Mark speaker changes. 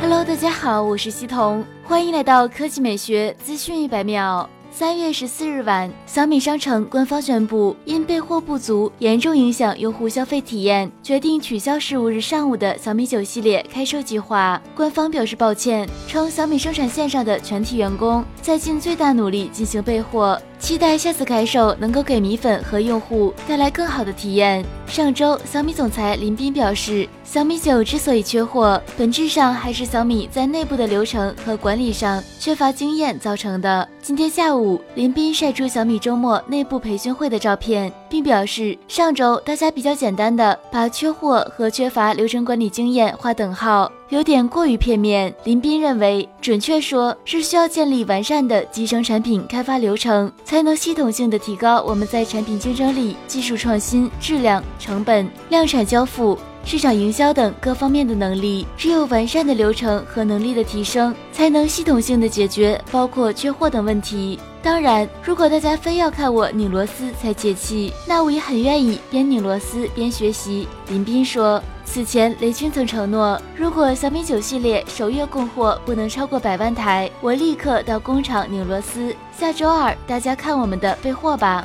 Speaker 1: Hello，大家好，我是西彤，欢迎来到科技美学资讯一百秒。三月十四日晚，小米商城官方宣布，因备货不足严重影响用户消费体验，决定取消十五日上午的小米九系列开售计划。官方表示抱歉，称小米生产线上的全体员工在尽最大努力进行备货。期待下次开售能够给米粉和用户带来更好的体验。上周，小米总裁林斌表示，小米九之所以缺货，本质上还是小米在内部的流程和管理上缺乏经验造成的。今天下午，林斌晒出小米周末内部培训会的照片，并表示，上周大家比较简单的把缺货和缺乏流程管理经验划等号。有点过于片面。林斌认为，准确说是需要建立完善的集成产品开发流程，才能系统性的提高我们在产品竞争力、技术创新、质量、成本、量产交付、市场营销等各方面的能力。只有完善的流程和能力的提升，才能系统性的解决包括缺货等问题。当然，如果大家非要看我拧螺丝才解气，那我也很愿意边拧螺丝边学习。林斌说。此前，雷军曾承诺，如果小米九系列首月供货不能超过百万台，我立刻到工厂拧螺丝。下周二，大家看我们的备货吧。